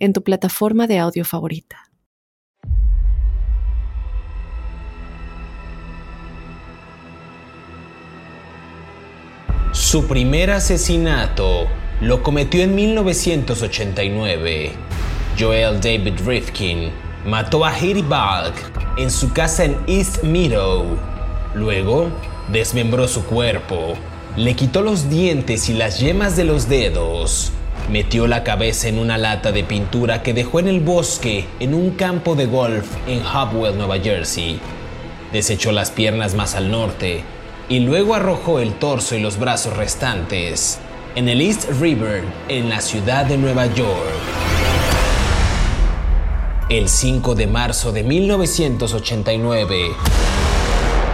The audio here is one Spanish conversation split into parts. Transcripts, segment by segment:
en tu plataforma de audio favorita. Su primer asesinato lo cometió en 1989. Joel David Rifkin mató a Haiti Balk en su casa en East Meadow. Luego, desmembró su cuerpo, le quitó los dientes y las yemas de los dedos, metió la cabeza en una lata de pintura que dejó en el bosque en un campo de golf en Hopwell, Nueva Jersey. Desechó las piernas más al norte y luego arrojó el torso y los brazos restantes en el East River, en la ciudad de Nueva York. El 5 de marzo de 1989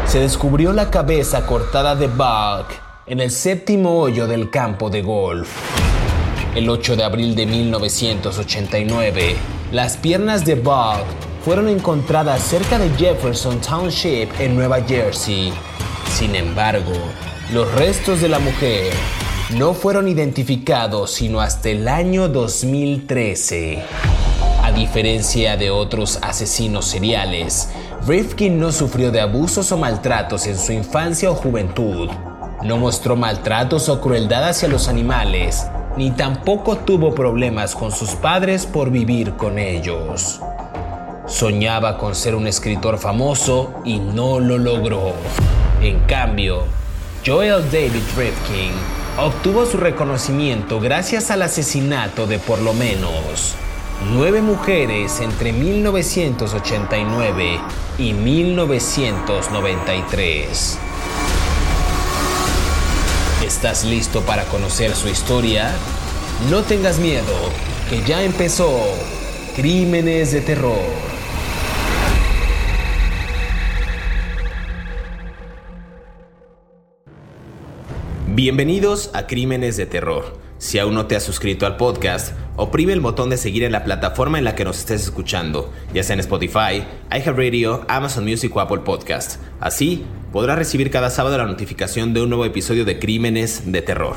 se descubrió la cabeza cortada de Buck en el séptimo hoyo del campo de golf. El 8 de abril de 1989, las piernas de Buck fueron encontradas cerca de Jefferson Township en Nueva Jersey. Sin embargo, los restos de la mujer no fueron identificados sino hasta el año 2013. A diferencia de otros asesinos seriales, Rifkin no sufrió de abusos o maltratos en su infancia o juventud. No mostró maltratos o crueldad hacia los animales, ni tampoco tuvo problemas con sus padres por vivir con ellos. Soñaba con ser un escritor famoso y no lo logró. En cambio, Joel David Rifkin obtuvo su reconocimiento gracias al asesinato de por lo menos nueve mujeres entre 1989 y 1993. ¿Estás listo para conocer su historia? No tengas miedo, que ya empezó Crímenes de Terror. Bienvenidos a Crímenes de Terror. Si aún no te has suscrito al podcast, oprime el botón de seguir en la plataforma en la que nos estés escuchando, ya sea en Spotify, iHeartRadio, Amazon Music o Apple Podcast. Así podrás recibir cada sábado la notificación de un nuevo episodio de Crímenes de Terror.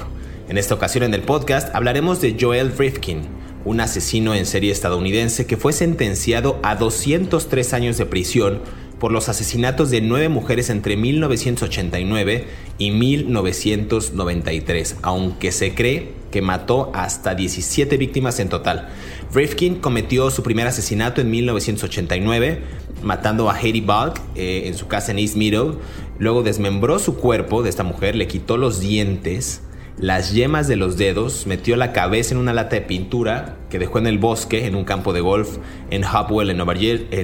En esta ocasión en el podcast hablaremos de Joel Rifkin, un asesino en serie estadounidense que fue sentenciado a 203 años de prisión por los asesinatos de nueve mujeres entre 1989 y 1993, aunque se cree que mató hasta 17 víctimas en total. Rifkin cometió su primer asesinato en 1989, matando a Haiti Bulk eh, en su casa en East Meadow. Luego desmembró su cuerpo de esta mujer, le quitó los dientes, las yemas de los dedos, metió la cabeza en una lata de pintura que dejó en el bosque, en un campo de golf en Hopwell, en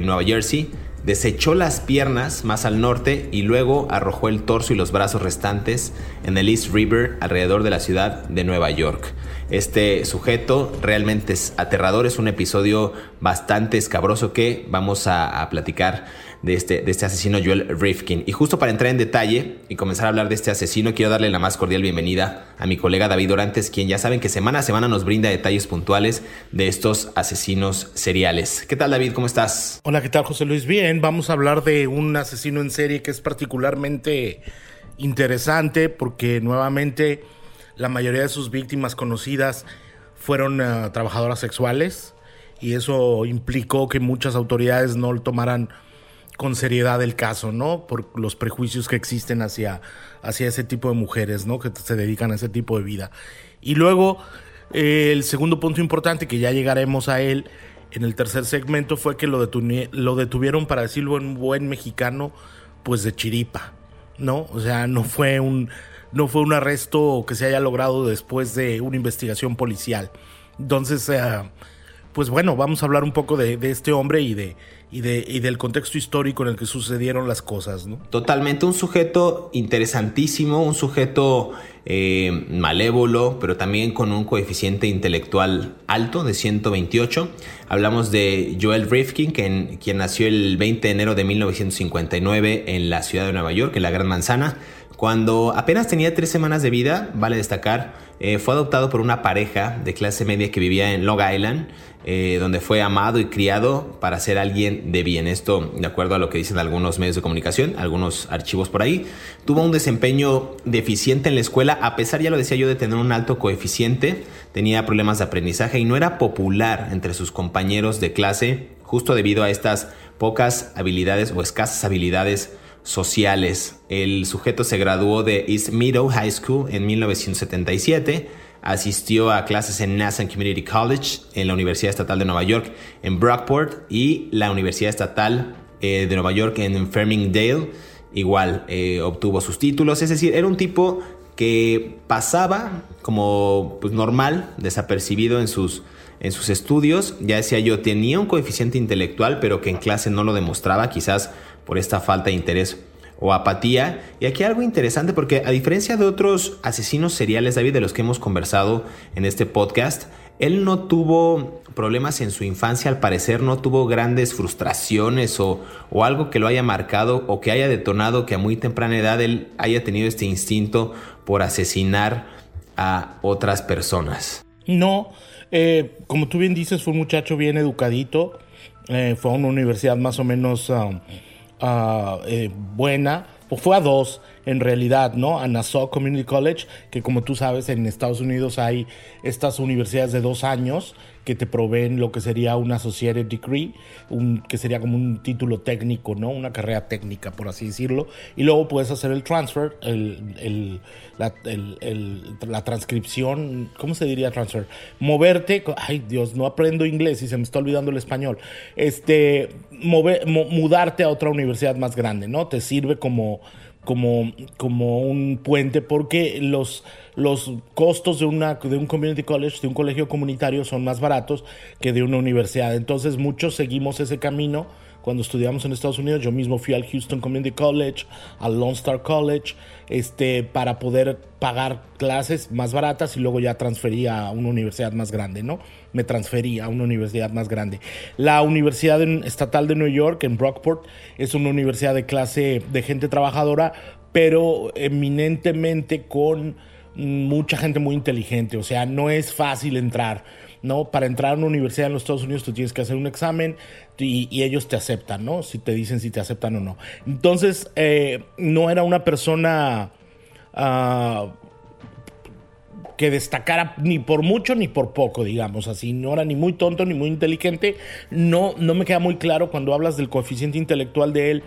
Nueva Jersey desechó las piernas más al norte y luego arrojó el torso y los brazos restantes en el East River alrededor de la ciudad de Nueva York. Este sujeto realmente es aterrador, es un episodio bastante escabroso que vamos a, platicar de este, de este asesino Joel Rifkin. Y justo para entrar en detalle y comenzar a hablar de este asesino, quiero darle la más cordial bienvenida a mi colega David Orantes, quien ya saben que semana a semana nos brinda detalles puntuales de estos asesinos seriales. ¿Qué tal David? ¿Cómo estás? Hola, ¿qué tal José Luis? Bien, vamos a hablar de un asesino en serie que es particularmente interesante porque nuevamente la mayoría de sus víctimas conocidas fueron uh, trabajadoras sexuales y eso implicó que muchas autoridades no tomaran con seriedad el caso, ¿no? Por los prejuicios que existen hacia, hacia ese tipo de mujeres, ¿no? Que se dedican a ese tipo de vida. Y luego, eh, el segundo punto importante, que ya llegaremos a él en el tercer segmento, fue que lo, lo detuvieron, para decirlo en buen mexicano, pues de chiripa, ¿no? O sea, no fue un, no fue un arresto que se haya logrado después de una investigación policial. Entonces, eh, pues bueno, vamos a hablar un poco de, este hombre y de, y, de, y del contexto histórico en el que sucedieron las cosas, ¿no? Totalmente, un sujeto interesantísimo, un sujeto eh, malévolo, pero también con un coeficiente intelectual alto de 128. Hablamos de Joel Rifkin, quien, nació el 20 de enero de 1959 en la ciudad de Nueva York, en la Gran Manzana. Cuando apenas tenía tres semanas de vida, vale destacar, eh, fue adoptado por una pareja de clase media que vivía en Long Island, eh, donde fue amado y criado para ser alguien de bien. Esto, de acuerdo a lo que dicen algunos medios de comunicación, algunos archivos por ahí. Tuvo un desempeño deficiente en la escuela, a pesar, ya lo decía yo, de tener un alto coeficiente. Tenía problemas de aprendizaje y no era popular entre sus compañeros de clase, justo debido a estas pocas habilidades o escasas habilidades sociales. El sujeto se graduó de East Meadow High School en 1977, asistió a clases en Nassau Community College, en la Universidad Estatal de Nueva York en Brockport y la Universidad Estatal eh, de Nueva York en Farmingdale. Igual eh, obtuvo sus títulos, es decir, era un tipo que pasaba como pues, normal, desapercibido en sus, en sus estudios. Ya decía yo, tenía un coeficiente intelectual, pero que en clase no lo demostraba, quizás por esta falta de interés o apatía. Y aquí algo interesante porque a diferencia de otros asesinos seriales, David, de los que hemos conversado en este podcast, él no tuvo problemas en su infancia, al parecer no tuvo grandes frustraciones o, o, algo que lo haya marcado o que haya detonado que a muy temprana edad él haya tenido este instinto por asesinar a otras personas. No, eh, como tú bien dices, fue un muchacho bien educadito, eh, fue a una universidad más o menos... Um, Ah, eh, buena, o fue a dos en realidad, ¿no? A Nassau Community College, que como tú sabes en Estados Unidos hay estas universidades de dos años que te proveen lo que sería un associated degree, un, que sería como un título técnico, ¿no? Una carrera técnica, por así decirlo. Y luego puedes hacer el transfer, el, la, la, transcripción, ¿cómo se diría transfer? Moverte, ay Dios, no aprendo inglés y se me está olvidando el español. Este, mover, mudarte a otra universidad más grande, ¿no? Te sirve como como, como un puente porque los, los costos de, una, de un community college, de un colegio comunitario, son más baratos que de una universidad. Entonces muchos seguimos ese camino cuando estudiamos en Estados Unidos. Yo mismo fui al Houston Community College, al Lone Star College, este, para poder pagar clases más baratas y luego ya transferí a una universidad más grande, ¿no? Me transferí a una universidad más grande. La Universidad Estatal de New York, en Brockport, es una universidad de clase de gente trabajadora, pero eminentemente con mucha gente muy inteligente, o sea, no es fácil entrar. ¿No? Para entrar a una universidad en los Estados Unidos tú tienes que hacer un examen y, ellos te aceptan, ¿no? Si te dicen si te aceptan o no. Entonces, eh, no era una persona ah, que destacara ni por mucho ni por poco, digamos así. No era ni muy tonto ni muy inteligente. No, no me queda muy claro cuando hablas del coeficiente intelectual de él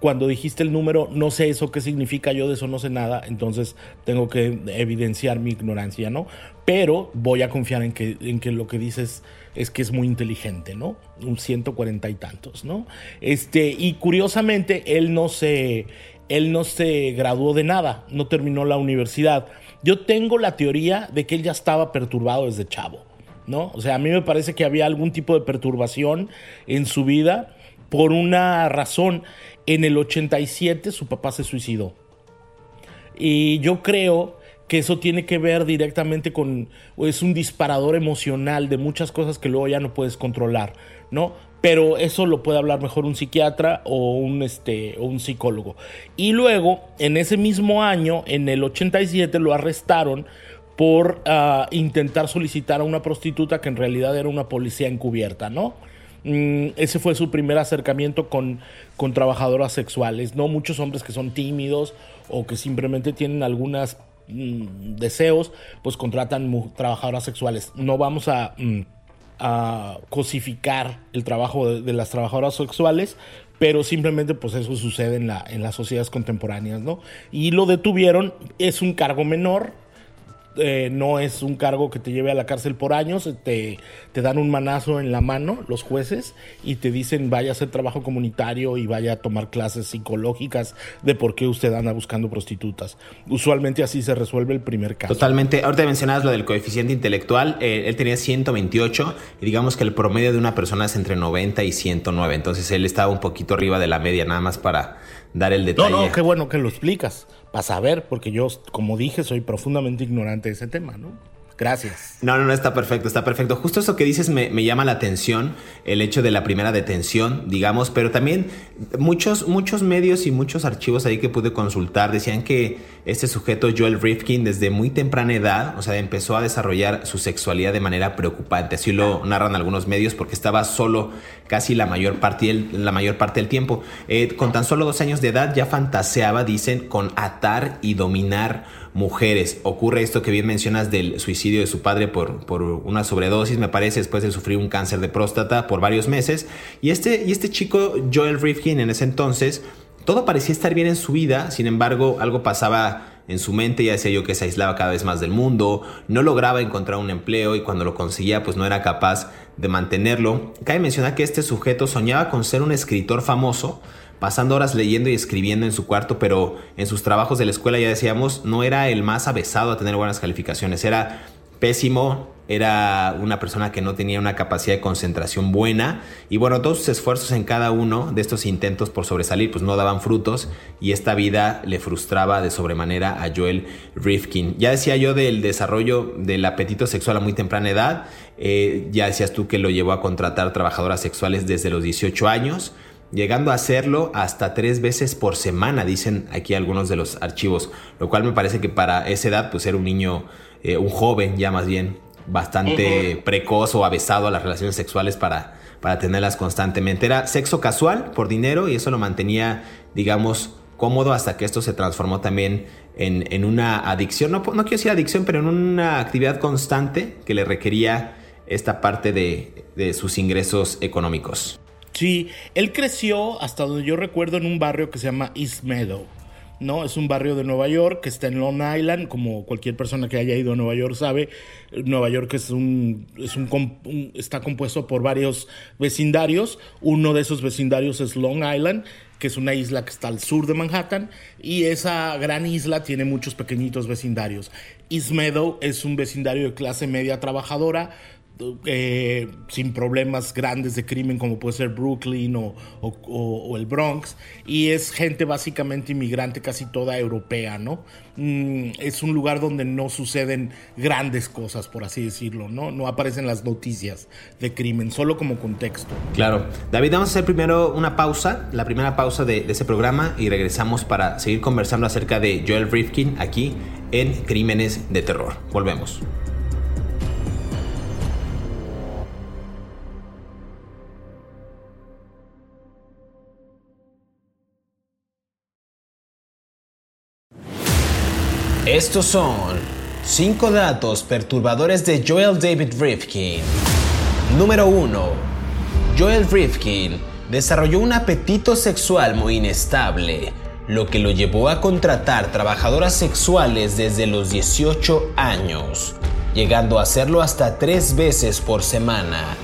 cuando dijiste el número, no sé eso qué significa, yo de eso no sé nada, entonces tengo que evidenciar mi ignorancia, ¿no? Pero voy a confiar en que, en que lo que dices es que es muy inteligente, ¿no? Un 140 y tantos, ¿no? Este, y curiosamente, él no se, él no se graduó de nada, no terminó la universidad. Yo tengo la teoría de que él ya estaba perturbado desde chavo, ¿no? O sea, a mí me parece que había algún tipo de perturbación en su vida por una razón. En el 87 su papá se suicidó. Y yo creo que eso tiene que ver directamente con, es un disparador emocional de muchas cosas que luego ya no puedes controlar, ¿no? Pero eso lo puede hablar mejor un psiquiatra o un, este, o un psicólogo. Y luego, en ese mismo año, en el 87, lo arrestaron por ah, intentar solicitar a una prostituta que en realidad era una policía encubierta, ¿no? Mm, ese fue su primer acercamiento con, con trabajadoras sexuales. No muchos hombres que son tímidos o que simplemente tienen algunos mm, deseos, pues contratan trabajadoras sexuales. No vamos a, mm, a cosificar el trabajo de, las trabajadoras sexuales, pero simplemente pues eso sucede en, la, en las sociedades contemporáneas, ¿no? Y lo detuvieron, es un cargo menor, eh, no es un cargo que te lleve a la cárcel por años, te, te dan un manazo en la mano los jueces y te dicen vaya a hacer trabajo comunitario y vaya a tomar clases psicológicas de por qué usted anda buscando prostitutas. Usualmente así se resuelve el primer caso. Totalmente. Ahorita mencionabas lo del coeficiente intelectual, eh, él tenía 128 y digamos que el promedio de una persona es entre 90 y 109, entonces él estaba un poquito arriba de la media nada más para dar el detalle. No, no, qué bueno que lo explicas, para saber, porque yo, como dije, soy profundamente ignorante de ese tema, ¿no? Gracias. No, no, no, está perfecto, está perfecto. Justo eso que dices me, llama la atención, el hecho de la primera detención, digamos, pero también muchos, muchos medios y muchos archivos ahí que pude consultar decían que este sujeto, Joel Rifkin, desde muy temprana edad, o sea, empezó a desarrollar su sexualidad de manera preocupante. Así lo narran algunos medios porque estaba solo casi la mayor parte del, la mayor parte del tiempo. Eh, con tan solo dos años de edad ya fantaseaba, dicen, con atar y dominar mujeres. Ocurre esto que bien mencionas del suicidio de su padre por, por una sobredosis, me parece, después de sufrir un cáncer de próstata por varios meses. Y este, y este chico, Joel Rifkin, en ese entonces, todo parecía estar bien en su vida, sin embargo, algo pasaba en su mente, ya decía yo que se aislaba cada vez más del mundo, no lograba encontrar un empleo y cuando lo conseguía pues no era capaz de mantenerlo. Cabe mencionar que este sujeto soñaba con ser un escritor famoso, pasando horas leyendo y escribiendo en su cuarto, pero en sus trabajos de la escuela ya decíamos, no era el más avesado a tener buenas calificaciones, era pésimo, era una persona que no tenía una capacidad de concentración buena. Y bueno, todos sus esfuerzos en cada uno de estos intentos por sobresalir pues no daban frutos. Y esta vida le frustraba de sobremanera a Joel Rifkin. Ya decía yo del desarrollo del apetito sexual a muy temprana edad, eh, ya decías tú que lo llevó a contratar trabajadoras sexuales desde los 18 años, llegando a hacerlo hasta tres veces por semana, dicen aquí algunos de los archivos, lo cual me parece que para esa edad pues era un niño, eh, un joven ya más bien, bastante precoz o avesado a las relaciones sexuales para, para tenerlas constantemente. Era sexo casual por dinero y eso lo mantenía, digamos, cómodo hasta que esto se transformó también en, en una adicción, no, no, quiero decir adicción, pero en una actividad constante que le requería esta parte de, de sus ingresos económicos. Sí, él creció, hasta donde yo recuerdo, en un barrio que se llama East Meadow. ¿no? Es un barrio de Nueva York que está en Long Island, como cualquier persona que haya ido a Nueva York sabe. Nueva York es un, es un, está compuesto por varios vecindarios. Uno de esos vecindarios es Long Island, que es una isla que está al sur de Manhattan, y esa gran isla tiene muchos pequeñitos vecindarios. East Meadow es un vecindario de clase media trabajadora, eh, sin problemas grandes de crimen como puede ser Brooklyn o, o, el Bronx y es gente básicamente inmigrante casi toda europea, ¿no? Mm, es un lugar donde no suceden grandes cosas, por así decirlo, ¿no? No aparecen las noticias de crimen, solo como contexto. Claro. David, vamos a hacer primero una pausa, la primera pausa de, de ese programa y regresamos para seguir conversando acerca de Joel Rifkin aquí en Crímenes de Terror. Volvemos. Estos son 5 datos perturbadores de Joel David Rifkin. Número 1. Joel Rifkin desarrolló un apetito sexual muy inestable, lo que lo llevó a contratar trabajadoras sexuales desde los 18 años, llegando a hacerlo hasta tres veces por semana.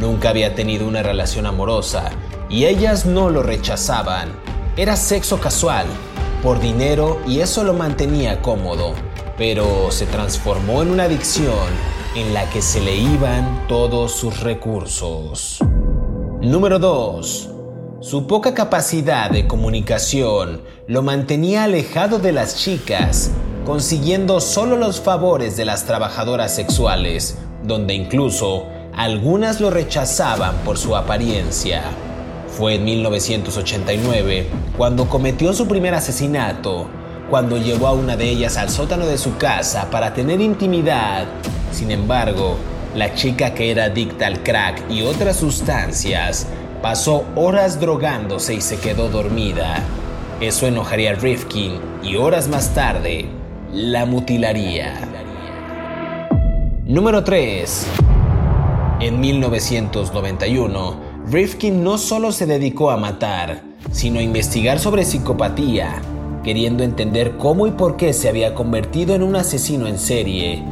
Nunca había tenido una relación amorosa y ellas no lo rechazaban. Era sexo casual por dinero y eso lo mantenía cómodo, pero se transformó en una adicción en la que se le iban todos sus recursos. Número 2. Su poca capacidad de comunicación lo mantenía alejado de las chicas, consiguiendo solo los favores de las trabajadoras sexuales, donde incluso algunas lo rechazaban por su apariencia. Fue en 1989 cuando cometió su primer asesinato, cuando llevó a una de ellas al sótano de su casa para tener intimidad. Sin embargo, la chica que era adicta al crack y otras sustancias pasó horas drogándose y se quedó dormida. Eso enojaría a Rifkin y horas más tarde la mutilaría. Número 3. En 1991, Rifkin no solo se dedicó a matar, sino a investigar sobre psicopatía, queriendo entender cómo y por qué se había convertido en un asesino en serie.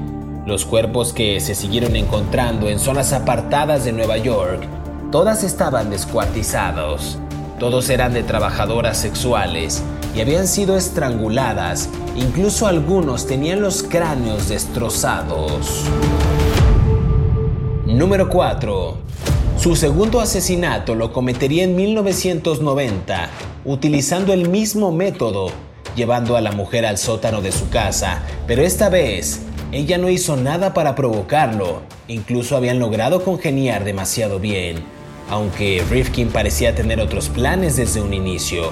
Los cuerpos que se siguieron encontrando en zonas apartadas de Nueva York, todas estaban descuartizados. Todos eran de trabajadoras sexuales y habían sido estranguladas, incluso algunos tenían los cráneos destrozados. Número 4. Su segundo asesinato lo cometería en 1990, utilizando el mismo método, llevando a la mujer al sótano de su casa, pero esta vez ella no hizo nada para provocarlo, incluso habían logrado congeniar demasiado bien, aunque Rifkin parecía tener otros planes desde un inicio.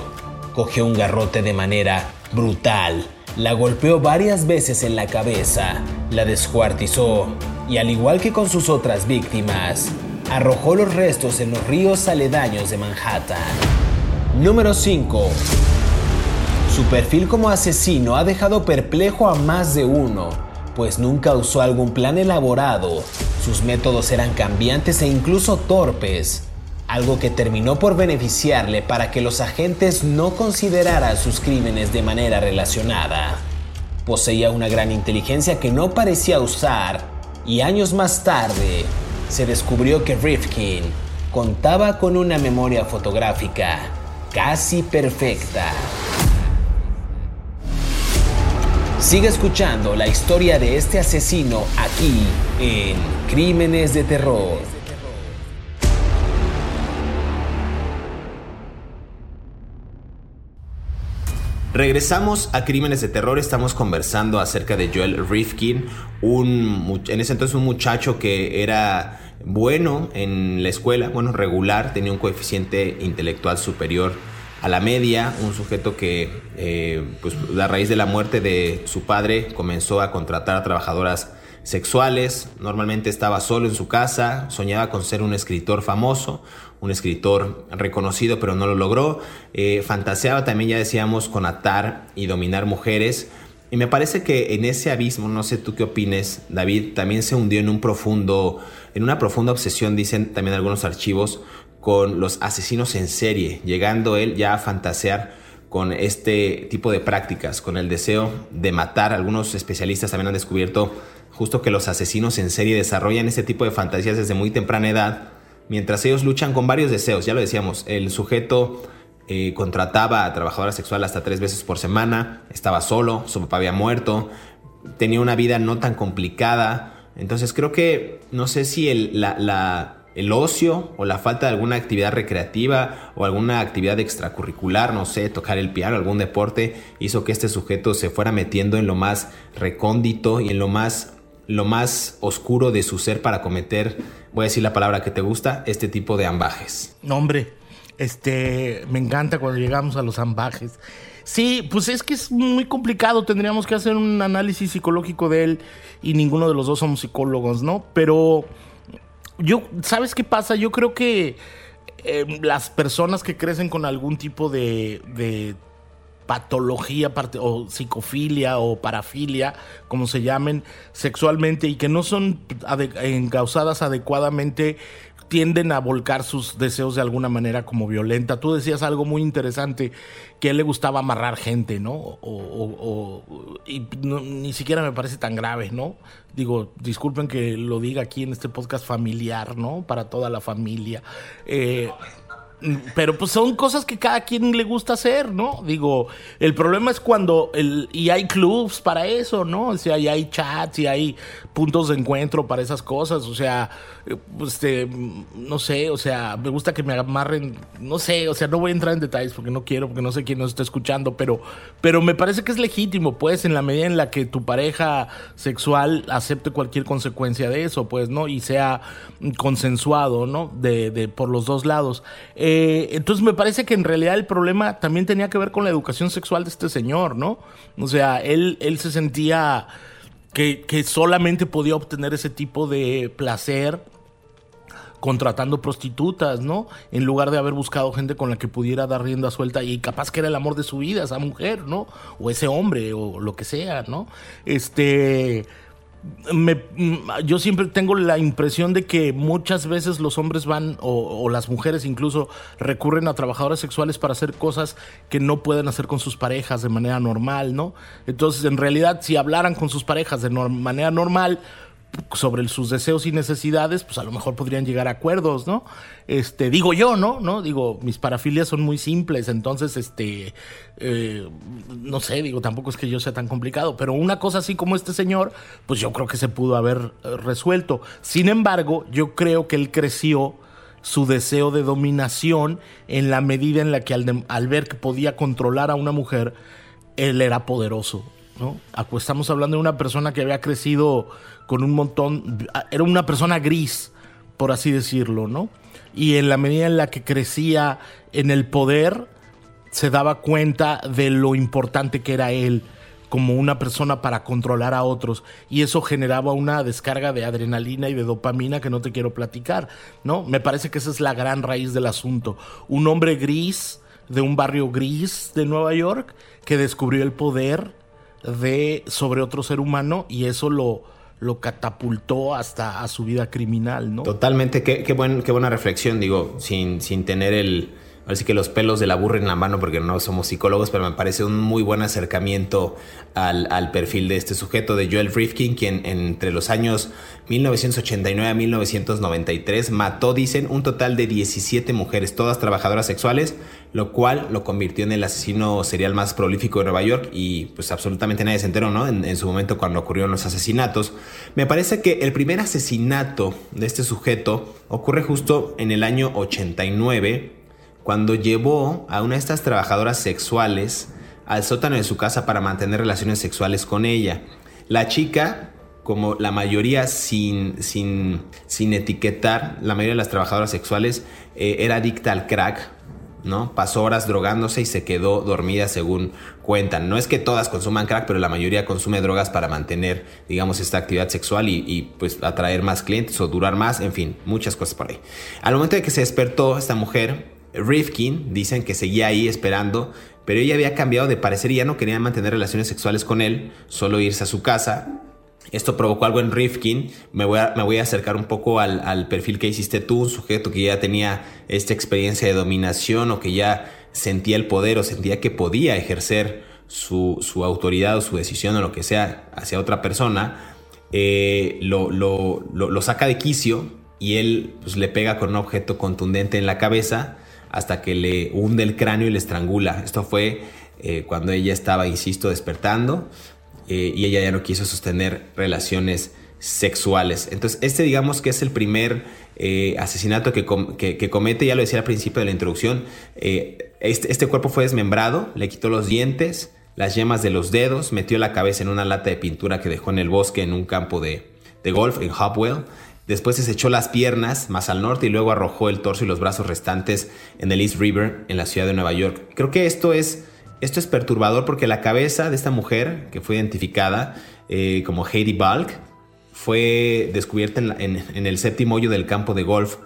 Cogió un garrote de manera brutal, la golpeó varias veces en la cabeza, la descuartizó y al igual que con sus otras víctimas, arrojó los restos en los ríos aledaños de Manhattan. Número 5. Su perfil como asesino ha dejado perplejo a más de uno, pues nunca usó algún plan elaborado, sus métodos eran cambiantes e incluso torpes, algo que terminó por beneficiarle para que los agentes no consideraran sus crímenes de manera relacionada. Poseía una gran inteligencia que no parecía usar y años más tarde se descubrió que Rifkin contaba con una memoria fotográfica casi perfecta. Sigue escuchando la historia de este asesino aquí en Crímenes de Terror. Regresamos a Crímenes de Terror, estamos conversando acerca de Joel Rifkin, un, en ese entonces un muchacho que era bueno en la escuela, bueno, regular, tenía un coeficiente intelectual superior a la media, un sujeto que eh, pues a raíz de la muerte de su padre comenzó a contratar a trabajadoras sexuales, normalmente estaba solo en su casa, soñaba con ser un escritor famoso, un escritor reconocido, pero no lo logró. Eh, fantaseaba también, ya decíamos, con atar y dominar mujeres. Y me parece que en ese abismo, no sé tú qué opines, David, también se hundió en un profundo, en una profunda obsesión, dicen también algunos archivos, con los asesinos en serie, llegando él ya a fantasear con este tipo de prácticas, con el deseo de matar. Algunos especialistas también han descubierto justo que los asesinos en serie desarrollan este tipo de fantasías desde muy temprana edad mientras ellos luchan con varios deseos, ya lo decíamos, el sujeto eh, contrataba a trabajadora sexual hasta tres veces por semana, estaba solo, su papá había muerto, tenía una vida no tan complicada, entonces creo que no sé si el, el ocio o la falta de alguna actividad recreativa o alguna actividad extracurricular, no sé, tocar el piano, algún deporte, hizo que este sujeto se fuera metiendo en lo más recóndito y en lo más lo más oscuro de su ser para cometer, voy a decir la palabra que te gusta, este tipo de ambajes. No, hombre, este, me encanta cuando llegamos a los ambajes. Sí, pues es que es muy complicado, tendríamos que hacer un análisis psicológico de él y ninguno de los dos somos psicólogos, ¿no? Pero yo, ¿sabes qué pasa? Yo creo que eh, las personas que crecen con algún tipo de, de patología o psicofilia o parafilia, como se llamen sexualmente, y que no son encausadas adecuadamente, tienden a volcar sus deseos de alguna manera como violenta. Tú decías algo muy interesante, que a él le gustaba amarrar gente, ¿no? O, y ni siquiera me parece tan grave, ¿no? Digo, disculpen que lo diga aquí en este podcast familiar, ¿no? Para toda la familia. Eh, pero pues son cosas que cada quien le gusta hacer, ¿no? Digo, el problema es cuando el, y hay clubs para eso, ¿no? O sea, y hay chats y hay puntos de encuentro para esas cosas, o sea, este, no sé, o sea, me gusta que me amarren, no sé, o sea, no voy a entrar en detalles porque no quiero, porque no sé quién nos está escuchando, pero, pero me parece que es legítimo, pues, en la medida en la que tu pareja sexual acepte cualquier consecuencia de eso, pues, ¿no? Y sea consensuado, ¿no? De, de por los dos lados. Eh, entonces me parece que en realidad el problema también tenía que ver con la educación sexual de este señor, ¿no? O sea, él, él se sentía que, que solamente podía obtener ese tipo de placer contratando prostitutas, ¿no? En lugar de haber buscado gente con la que pudiera dar rienda suelta y capaz que era el amor de su vida, esa mujer, ¿no? O ese hombre, o lo que sea, ¿no? Este. Yo siempre tengo la impresión de que muchas veces los hombres van, o, las mujeres incluso, recurren a trabajadoras sexuales para hacer cosas que no pueden hacer con sus parejas de manera normal, ¿no? Entonces, en realidad, si hablaran con sus parejas de manera normal, sobre sus deseos y necesidades, pues a lo mejor podrían llegar a acuerdos, ¿no? Este, digo yo, ¿no? ¿No? Digo, mis parafilias son muy simples, entonces, este, eh, no sé, digo, tampoco es que yo sea tan complicado, pero una cosa así como este señor, pues yo creo que se pudo haber eh, resuelto. Sin embargo, yo creo que él creció su deseo de dominación en la medida en la que al, al ver que podía controlar a una mujer, él era poderoso, ¿no? Estamos hablando de una persona que había crecido con un montón, era una persona gris, por así decirlo, ¿no? Y en la medida en la que crecía en el poder, se daba cuenta de lo importante que era él como una persona para controlar a otros y eso generaba una descarga de adrenalina y de dopamina que no te quiero platicar, ¿no? Me parece que esa es la gran raíz del asunto. Un hombre gris de un barrio gris de Nueva York que descubrió el poder de sobre otro ser humano y eso lo lo catapultó hasta a su vida criminal, ¿no? Totalmente, qué, qué, buen, qué buena reflexión, digo, sin, sin tener el, Así que los pelos de la burra en la mano porque no somos psicólogos, pero me parece un muy buen acercamiento al, perfil de este sujeto, de Joel Rifkin, quien entre los años 1989 a 1993 mató, dicen, un total de 17 mujeres, todas trabajadoras sexuales, lo cual lo convirtió en el asesino serial más prolífico de Nueva York y pues absolutamente nadie se enteró, ¿no? En, su momento cuando ocurrieron los asesinatos. Me parece que el primer asesinato de este sujeto ocurre justo en el año 89 cuando llevó a una de estas trabajadoras sexuales al sótano de su casa para mantener relaciones sexuales con ella. La chica, como la mayoría sin, sin, sin etiquetar, la mayoría de las trabajadoras sexuales eh, era adicta al crack, ¿no? Pasó horas drogándose y se quedó dormida según cuentan. No es que todas consuman crack, pero la mayoría consume drogas para mantener, digamos, esta actividad sexual y, y, pues atraer más clientes o durar más, en fin, muchas cosas por ahí. Al momento de que se despertó esta mujer, Rifkin dicen que seguía ahí esperando, pero ella había cambiado de parecer y ya no quería mantener relaciones sexuales con él, solo irse a su casa. Esto provocó algo en Rifkin. Me voy a, me voy a acercar un poco al, perfil que hiciste tú, un sujeto que ya tenía esta experiencia de dominación o que ya sentía el poder o sentía que podía ejercer su, autoridad o su decisión o lo que sea hacia otra persona. Eh, lo, lo, saca de quicio y él pues, le pega con un objeto contundente en la cabeza hasta que le hunde el cráneo y le estrangula. Esto fue eh, cuando ella estaba, insisto, despertando eh, y ella ya no quiso sostener relaciones sexuales. Entonces, este digamos que es el primer eh, asesinato que, comete, ya lo decía al principio de la introducción, este, este, cuerpo fue desmembrado, le quitó los dientes, las yemas de los dedos, metió la cabeza en una lata de pintura que dejó en el bosque en un campo de, de golf en Hopwell Después se echó las piernas más al norte y luego arrojó el torso y los brazos restantes en el East River, en la ciudad de Nueva York. Creo que esto es, esto es perturbador porque la cabeza de esta mujer, que fue identificada eh, como Heidi Balk, fue descubierta en, el séptimo hoyo del campo de golf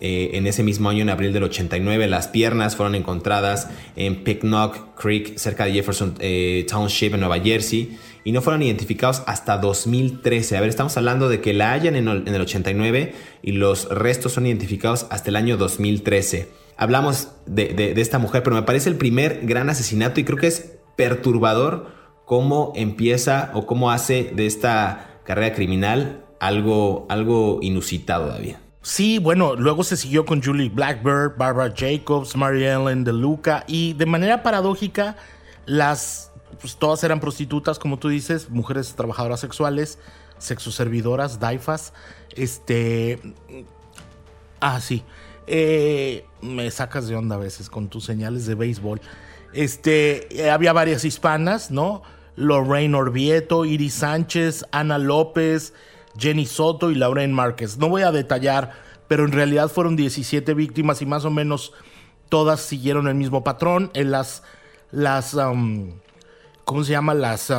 eh, en ese mismo año, en abril del 89. Las piernas fueron encontradas en Picknock Creek, cerca de Jefferson eh, Township, en Nueva Jersey y no fueron identificados hasta 2013. A ver, estamos hablando de que la hayan en el 89 y los restos son identificados hasta el año 2013. Hablamos de, esta mujer, pero me parece el primer gran asesinato y creo que es perturbador cómo empieza o cómo hace de esta carrera criminal algo, algo inusitado, David. Sí, bueno, luego se siguió con Julie Blackbird, Barbara Jacobs, Mary Ellen DeLuca y de manera paradójica las pues todas eran prostitutas, como tú dices, mujeres trabajadoras sexuales, sexoservidoras, daifas. Este. Ah, sí. Eh, me sacas de onda a veces con tus señales de béisbol. Este, eh, había varias hispanas, ¿no? Lorraine Orvieto, Iris Sánchez, Ana López, Jenny Soto y Lauren Márquez. No voy a detallar, pero en realidad fueron 17 víctimas y más o menos todas siguieron el mismo patrón. En las, las ¿cómo se llama? Las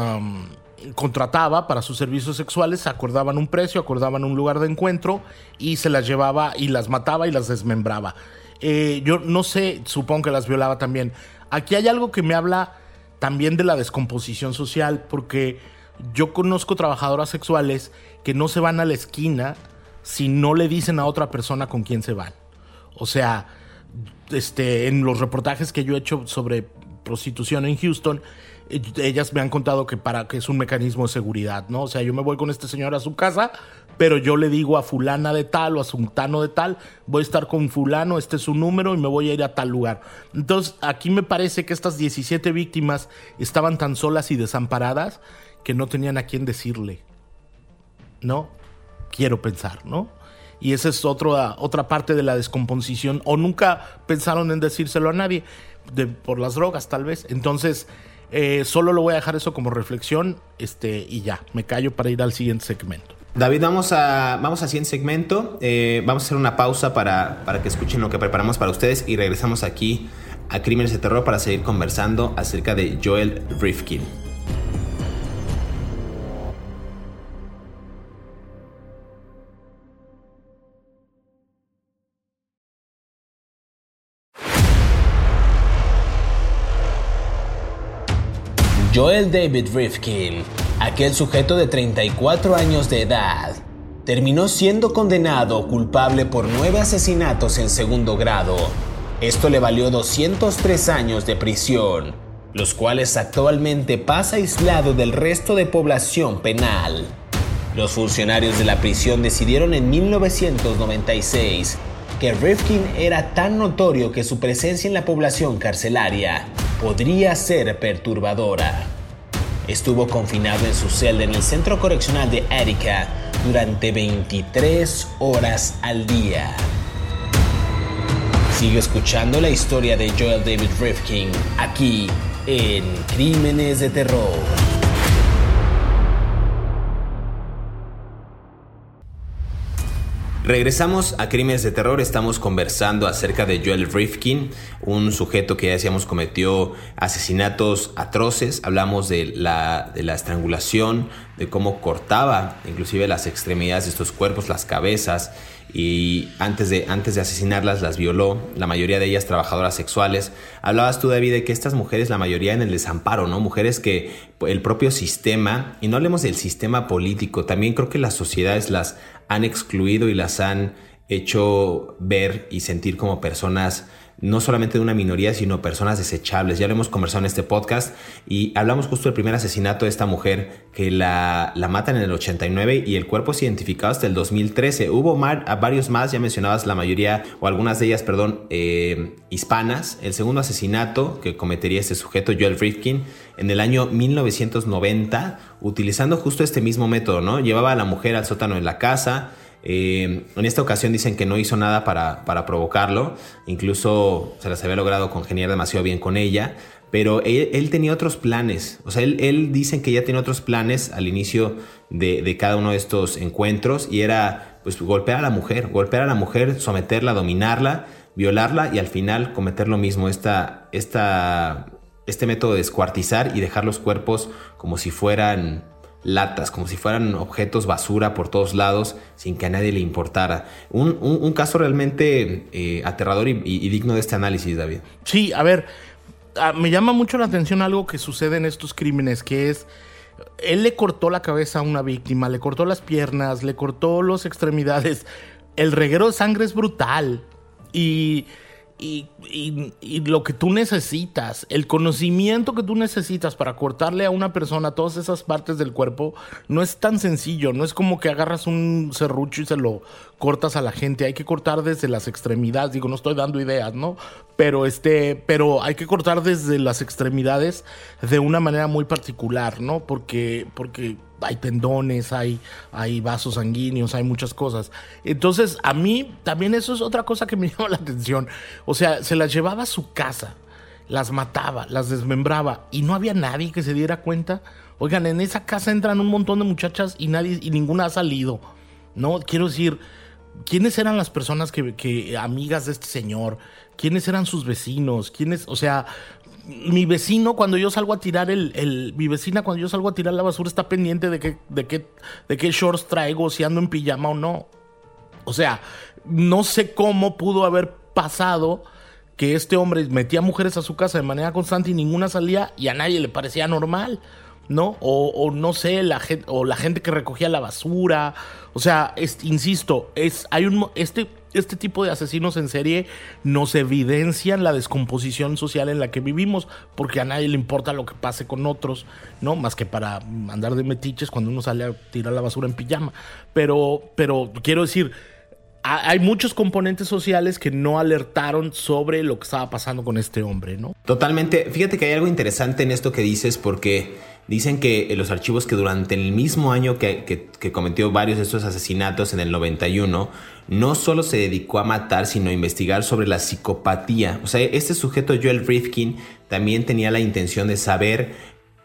contrataba para sus servicios sexuales, acordaban un precio, acordaban un lugar de encuentro y se las llevaba y las mataba y las desmembraba. Eh, yo no sé, supongo que las violaba también. Aquí hay algo que me habla también de la descomposición social, porque Yo conozco trabajadoras sexuales que no se van a la esquina si no le dicen a otra persona con quién se van. O sea, este, en los reportajes que yo he hecho sobre prostitución en Houston, ellas me han contado que para que es un mecanismo de seguridad, ¿no? O sea, yo me voy con este señor a su casa, pero yo le digo a fulana de tal o a sultano de tal, voy a estar con fulano, este es su número y me voy a ir a tal lugar. Entonces, aquí me parece que estas 17 víctimas estaban tan solas y desamparadas que no tenían a quién decirle. ¿No? Quiero pensar, ¿no? Y esa es otra, otra parte de la descomposición. O nunca pensaron en decírselo a nadie, de, por las drogas tal vez. Entonces, eh, solo lo voy a dejar eso como reflexión este, y ya, me callo para ir al siguiente segmento. David, vamos a vamos al siguiente segmento. Eh, vamos a hacer una pausa para, para que escuchen lo que preparamos para ustedes y regresamos aquí a Crímenes de Terror para seguir conversando acerca de Joel Rifkin. Joel David Rifkin, aquel sujeto de 34 años de edad, terminó siendo condenado culpable por nueve asesinatos en segundo grado. Esto le valió 203 años de prisión, los cuales actualmente pasa aislado del resto de población penal. Los funcionarios de la prisión decidieron en 1996 que Rifkin era tan notorio que su presencia en la población carcelaria podría ser perturbadora. Estuvo confinado en su celda en el centro correccional de Attica durante 23 horas al día. Sigue escuchando la historia de Joel David Rifkin aquí en Crímenes de Terror. Regresamos a Crímenes de Terror, estamos conversando acerca de Joel Rifkin, un sujeto que ya decíamos cometió asesinatos atroces, hablamos de la, de la estrangulación, de cómo cortaba inclusive las extremidades de estos cuerpos, las cabezas, y antes de, antes de asesinarlas las violó, la mayoría de ellas trabajadoras sexuales. Hablabas tú, David, de que estas mujeres, la mayoría en el desamparo, ¿no? Mujeres que el propio sistema, y no hablemos del sistema político, también creo que las sociedades las han excluido y las han hecho ver y sentir como personas no solamente de una minoría, sino personas desechables. Ya lo hemos conversado en este podcast y hablamos justo del primer asesinato de esta mujer que la, la matan en el 89 y el cuerpo es identificado hasta el 2013. Hubo varios más, ya mencionabas la mayoría o algunas de ellas, perdón, eh, hispanas. El segundo asesinato que cometería este sujeto, Joel Friedkin, en el año 1990, utilizando justo este mismo método, ¿no? Llevaba a la mujer al sótano de la casa, eh, en esta ocasión dicen que no hizo nada para, provocarlo, incluso se las había logrado congeniar demasiado bien con ella, pero él, tenía otros planes, o sea, él, dicen que ya tiene otros planes al inicio de, cada uno de estos encuentros. Y era pues golpear a la mujer, golpear a la mujer, someterla, dominarla, violarla y al final cometer lo mismo, esta, esta, este método de descuartizar y dejar los cuerpos como si fueran latas, como si fueran objetos basura por todos lados, sin que a nadie le importara. Un, caso realmente eh, aterrador y, digno de este análisis, David. Sí, a ver, ah, me llama mucho la atención algo que sucede en estos crímenes, que es, él le cortó la cabeza a una víctima, le cortó las piernas, le cortó las extremidades. El reguero de sangre es brutal. Y y, lo que tú necesitas, el conocimiento que tú necesitas para cortarle a una persona todas esas partes del cuerpo, no es tan sencillo. No es como que agarras un serrucho y se lo cortas a la gente. Hay que cortar desde las extremidades. Digo, no estoy dando ideas, ¿no? Pero este, pero hay que cortar desde las extremidades de una manera muy particular, ¿no? Porque, porque hay tendones, hay, hay vasos sanguíneos, hay muchas cosas. Entonces, a mí también eso es otra cosa que me llama la atención. O sea, se las llevaba a su casa, las mataba, las desmembraba y no había nadie que se diera cuenta. Oigan, en esa casa entran un montón de muchachas y nadie y ninguna ha salido. No, quiero decir, ¿quiénes eran las personas que, que amigas de este señor? ¿Quiénes eran sus vecinos? ¿Quiénes, o sea, mi vecino cuando yo salgo a tirar el, mi vecina cuando yo salgo a tirar la basura está pendiente de qué de qué de qué shorts traigo si ando en pijama o no o sea no sé cómo pudo haber pasado que este hombre metía mujeres a su casa de manera constante y ninguna salía y a nadie le parecía normal ¿no? O, no sé, la gente, o la gente que recogía la basura. O sea, insisto, es, hay un, este, este tipo de asesinos en serie nos evidencian la descomposición social en la que vivimos, porque a nadie le importa lo que pase con otros, ¿no? Más que para andar de metiches cuando uno sale a tirar la basura en pijama. Pero, pero quiero decir, hay muchos componentes sociales que no alertaron sobre lo que estaba pasando con este hombre, ¿no? Totalmente. Fíjate que hay algo interesante en esto que dices porque dicen que los archivos que durante el mismo año que, cometió varios de estos asesinatos en el 91, no solo se dedicó a matar, sino a investigar sobre la psicopatía. O sea, este sujeto Joel Rifkin también tenía la intención de saber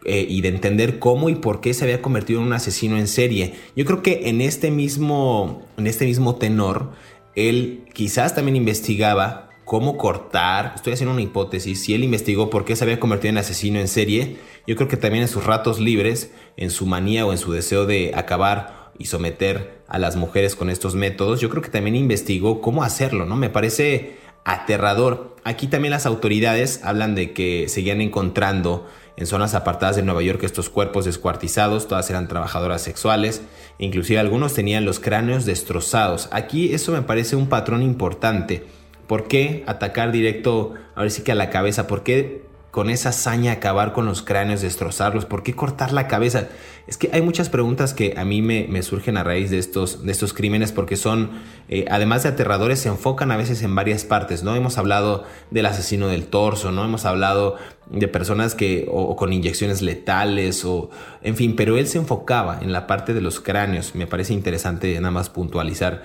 eh, y de entender cómo y por qué se había convertido en un asesino en serie. Yo creo que en este mismo, en este mismo tenor, él quizás también investigaba cómo cortar, estoy haciendo una hipótesis, si él investigó por qué se había convertido en asesino en serie, yo creo que también en sus ratos libres, en su manía o en su deseo de acabar y someter a las mujeres con estos métodos, yo creo que también investigó cómo hacerlo, ¿no? Me parece aterrador. Aquí también las autoridades hablan de que seguían encontrando en zonas apartadas de Nueva York estos cuerpos descuartizados, todas eran trabajadoras sexuales, inclusive algunos tenían los cráneos destrozados. Aquí eso me parece un patrón importante. ¿Por qué atacar directo, ahora sí que a la cabeza? ¿Por qué con esa hazaña acabar con los cráneos, destrozarlos? ¿Por qué cortar la cabeza? Es que hay muchas preguntas que a mí me, surgen a raíz de estos, de estos crímenes porque son, eh, además de aterradores, se enfocan a veces en varias partes, ¿no? Hemos hablado del asesino del torso, ¿no? Hemos hablado de personas que, o, con inyecciones letales, o, en fin, pero él se enfocaba en la parte de los cráneos. Me parece interesante nada más puntualizar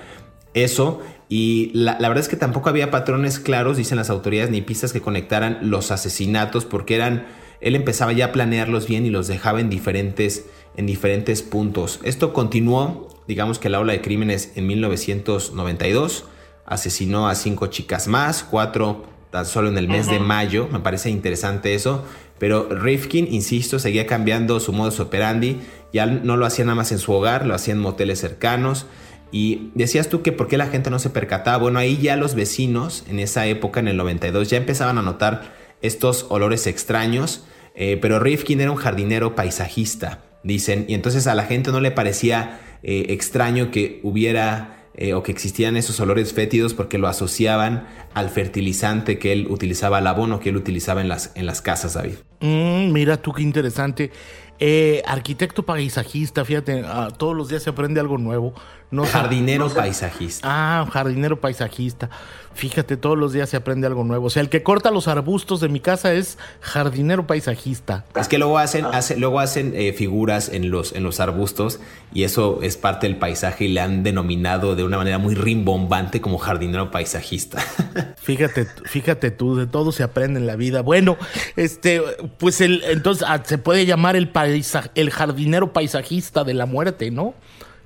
eso. Y la, verdad es que tampoco había patrones claros, dicen las autoridades, ni pistas que conectaran los asesinatos, porque eran, él empezaba ya a planearlos bien y los dejaba en diferentes, en diferentes puntos. Esto continuó, digamos que la ola de crímenes en 1992, asesinó a cinco chicas más, cuatro tan solo en el mes de mayo, me parece interesante eso, pero Rifkin, insisto, seguía cambiando su modus operandi, ya no lo hacía nada más en su hogar, lo hacía en moteles cercanos, y decías tú que por qué la gente no se percataba. Bueno, ahí ya los vecinos en esa época, en el 92, ya empezaban a notar estos olores extraños. Eh, pero Rifkin era un jardinero paisajista, dicen. Y entonces a la gente no le parecía eh, extraño que hubiera eh, o que existían esos olores fétidos porque lo asociaban al fertilizante que él utilizaba, al abono que él utilizaba en las, en las casas, David. Mm, mira tú qué interesante. Eh, arquitecto paisajista, fíjate, ah, todos los días se aprende algo nuevo. No jardinero paisajista. Ah, jardinero paisajista. Fíjate, todos los días se aprende algo nuevo. O sea, el que corta los arbustos de mi casa es jardinero paisajista. Es que luego hacen, luego hacen eh, figuras en los, en los arbustos y eso es parte del paisaje y le han denominado de una manera muy rimbombante como jardinero paisajista. Fíjate, fíjate tú, de todo se aprende en la vida. Bueno, este, pues el, entonces ah, se puede llamar el, el jardinero paisajista de la muerte, ¿no?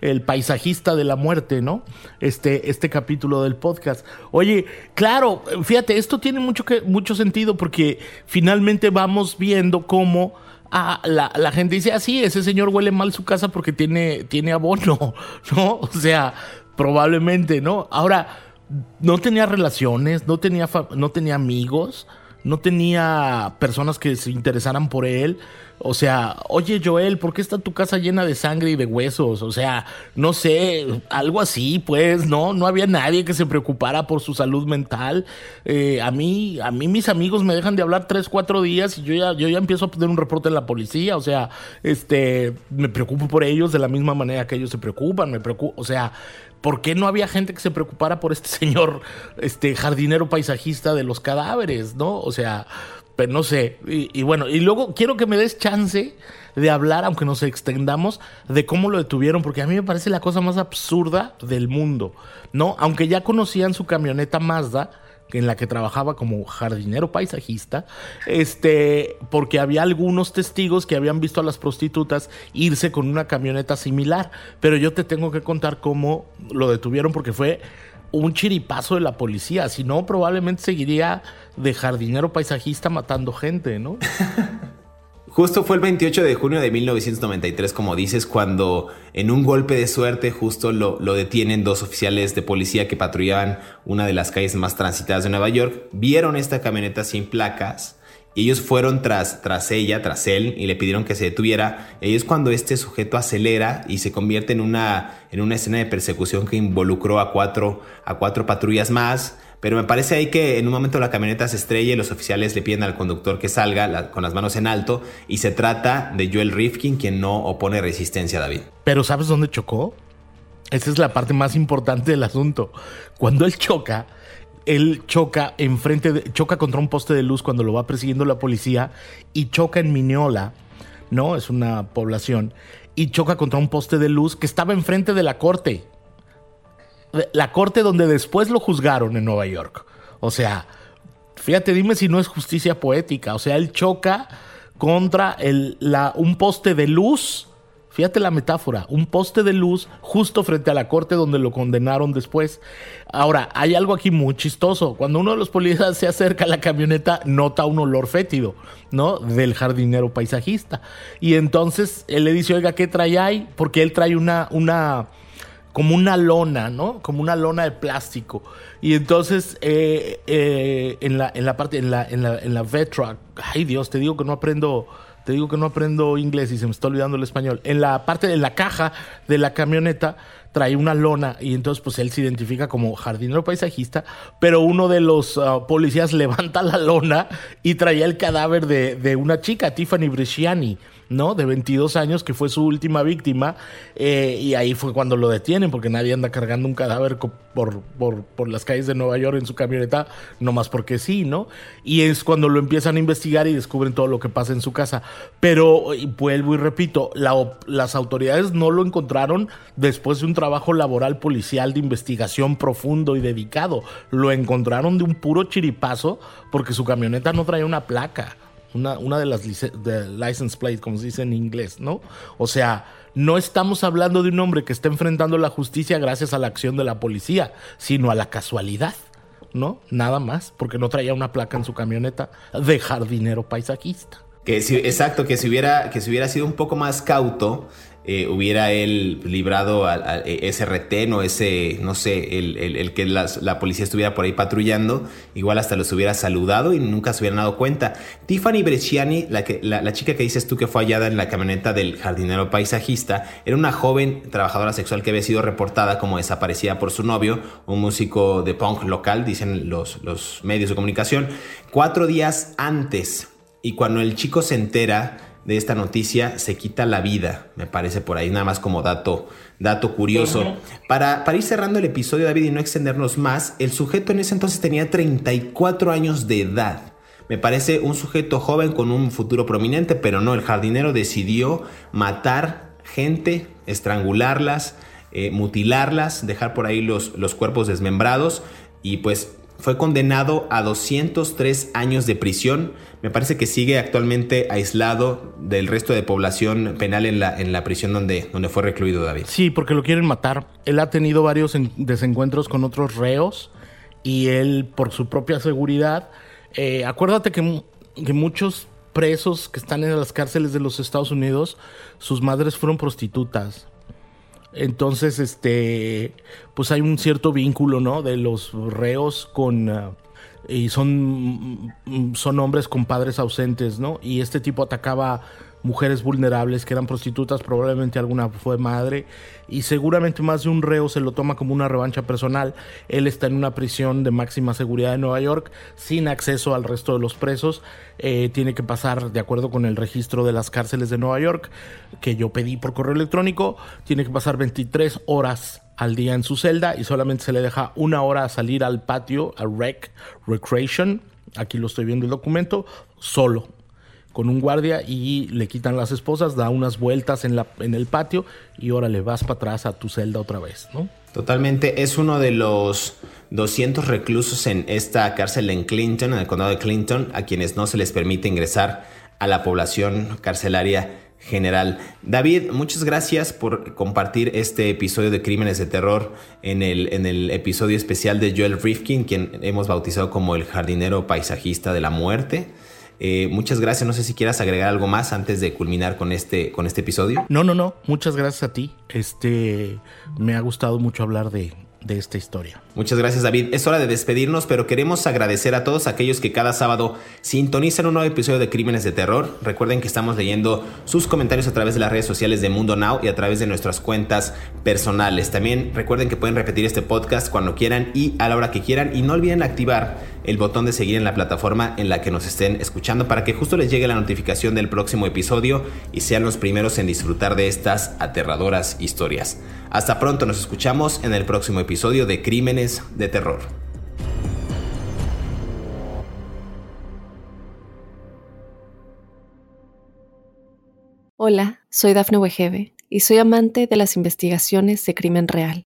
El paisajista de la muerte, ¿no? Este, este capítulo del podcast. Oye, claro, fíjate, esto tiene mucho, que, mucho sentido porque finalmente vamos viendo cómo ah, la, gente dice, así, ah, ese señor huele mal su casa porque tiene, tiene abono, ¿no? O sea, probablemente, ¿no? Ahora, no tenía relaciones, no tenía, no tenía amigos, no tenía personas que se interesaran por él. O sea, oye Joel, ¿por qué está tu casa llena de sangre y de huesos? O sea, no sé, algo así, pues, ¿no? No había nadie que se preocupara por su salud mental. Eh, a mí, a mí mis amigos me dejan de hablar tres, cuatro días y yo ya, yo ya empiezo a poner un reporte en la policía. O sea, este, me preocupo por ellos de la misma manera que ellos se preocupan. Me preocupo, o sea, ¿por qué no había gente que se preocupara por este señor, este jardinero paisajista de los cadáveres, ¿no? O sea, pero no sé. Y, bueno, y luego quiero que me des chance de hablar, aunque nos extendamos, de cómo lo detuvieron, porque a mí me parece la cosa más absurda del mundo, ¿no? Aunque ya conocían su camioneta Mazda, en la que trabajaba como jardinero paisajista, este, porque había algunos testigos que habían visto a las prostitutas irse con una camioneta similar, pero yo te tengo que contar cómo lo detuvieron porque fue un chiripazo de la policía. Si no, probablemente seguiría de jardinero paisajista matando gente, ¿no? Justo fue el 28 de junio de 1993, como dices, cuando en un golpe de suerte justo lo, lo, detienen dos oficiales de policía que patrullaban una de las calles más transitadas de Nueva York. Vieron esta camioneta sin placas y ellos fueron tras, tras ella, tras él, y le pidieron que se detuviera. Y es cuando este sujeto acelera y se convierte en una, en una escena de persecución que involucró a cuatro, a cuatro patrullas más. Pero me parece ahí que en un momento la camioneta se estrella y los oficiales le piden al conductor que salga con las manos en alto y se trata de Joel Rifkin quien no opone resistencia a David. Pero ¿sabes dónde chocó? Esa es la parte más importante del asunto. Cuando él choca, él choca enfrente choca contra un poste de luz cuando lo va persiguiendo la policía y choca en Mineola, ¿no? Es una población y choca contra un poste de luz que estaba enfrente de la corte. La corte donde después lo juzgaron en Nueva York. O sea, fíjate, dime si no es justicia poética. O sea, él choca contra el, la, un poste de luz Fíjate la metáfora, un poste de luz justo frente a la corte donde lo condenaron después. Ahora, hay algo aquí muy chistoso. Cuando uno de los policías se acerca a la camioneta, nota un olor fétido, ¿no? Del jardinero paisajista. Y entonces él le dice, oiga, ¿qué trae ahí? Porque él trae una, una, como una lona, ¿no? Como una lona de plástico. Y entonces, eh, eh, en, la, en la parte, en la, en la, en la Vetra, ay Dios, te digo que no aprendo te digo que no aprendo inglés y se me está olvidando el español. En la parte de la caja de la camioneta trae una lona y entonces pues él se identifica como jardinero paisajista, pero uno de los ah, policías levanta la lona y traía el cadáver de, de una chica, Tiffany Bresciani ¿no? De 22 años, que fue su última víctima, eh, y ahí fue cuando lo detienen, porque nadie anda cargando un cadáver por, por, las calles de Nueva York en su camioneta, nomás porque sí, ¿no? Y es cuando lo empiezan a investigar y descubren todo lo que pasa en su casa. Pero, vuelvo y repito, las autoridades no lo encontraron después de un trabajo laboral policial de investigación profundo y dedicado. Lo encontraron de un puro chiripazo porque su camioneta no traía una placa una, de las license plate, como se dice en inglés, ¿no? O sea, no estamos hablando de un hombre que está enfrentando la justicia gracias a la acción de la policía, sino a la casualidad, ¿no? Nada más, porque no traía una placa en su camioneta de jardinero paisajista. Que si, exacto, que si hubiera, que si hubiera sido un poco más cauto, eh, hubiera él librado a, e, ese retén o ese, no sé, el, que la policía estuviera por ahí patrullando, igual hasta los hubiera saludado y nunca se hubieran dado cuenta. Tiffany Bresciani, la, que, la, chica que dices tú que fue hallada en la camioneta del jardinero paisajista, era una joven trabajadora sexual que había sido reportada como desaparecida por su novio, un músico de punk local, dicen los, los medios de comunicación, cuatro días antes. Y cuando el chico se entera, de esta noticia se quita la vida, me parece por ahí, nada más como dato, dato curioso. para, para ir cerrando el episodio, David, y no extendernos más, el sujeto en ese entonces tenía 34 años de edad. Me parece un sujeto joven con un futuro prominente, pero no, el jardinero decidió matar gente, estrangularlas, eh, mutilarlas, dejar por ahí los, los cuerpos desmembrados y pues fue condenado a 203 años de prisión. Me parece que sigue actualmente aislado del resto de población penal en la, en la prisión donde, donde fue recluido David. Sí, porque lo quieren matar. Él ha tenido varios desencuentros con otros reos y él, por su propia seguridad, eh, acuérdate que, que muchos presos que están en las cárceles de los Estados Unidos, sus madres fueron prostitutas. Entonces, este, pues hay un cierto vínculo, ¿no? De los reos con... Ah, y son, son hombres con padres ausentes, ¿no? Y este tipo atacaba mujeres vulnerables que eran prostitutas, probablemente alguna fue madre, y seguramente más de un reo se lo toma como una revancha personal. Él está en una prisión de máxima seguridad de Nueva York, sin acceso al resto de los presos. Eh, tiene que pasar, de acuerdo con el registro de las cárceles de Nueva York, que yo pedí por correo electrónico, tiene que pasar 23 horas al día en su celda y solamente se le deja una hora a salir al patio, a rec, recreation, aquí lo estoy viendo el documento, solo con un guardia y le quitan las esposas, da unas vueltas en, la, en el patio y órale, vas para atrás a tu celda otra vez, ¿no? Totalmente, es uno de los 200 reclusos en esta cárcel en Clinton, en el condado de Clinton, a quienes no se les permite ingresar a la población carcelaria general. David, muchas gracias por compartir este episodio de Crímenes de Terror en el episodio especial de Joel Rifkin, quien hemos bautizado como el jardinero paisajista de la muerte. Eh, muchas gracias. No sé si quieras agregar algo más antes de culminar con este, con este episodio. No, no, no. Muchas gracias a ti. Este me ha gustado mucho hablar de, de esta historia. Muchas gracias David. Es hora de despedirnos, pero queremos agradecer a todos aquellos que cada sábado sintonizan un nuevo episodio de Crímenes de Terror. Recuerden que estamos leyendo sus comentarios a través de las redes sociales de Mundo Now y a través de nuestras cuentas personales. También recuerden que pueden repetir este podcast cuando quieran y a la hora que quieran y no olviden activar el botón de seguir en la plataforma en la que nos estén escuchando para que justo les llegue la notificación del próximo episodio y sean los primeros en disfrutar de estas aterradoras historias. Hasta pronto, nos escuchamos en el próximo episodio de Crímenes de Terror. Hola, soy Dafne Wegebe y soy amante de las investigaciones de crimen real.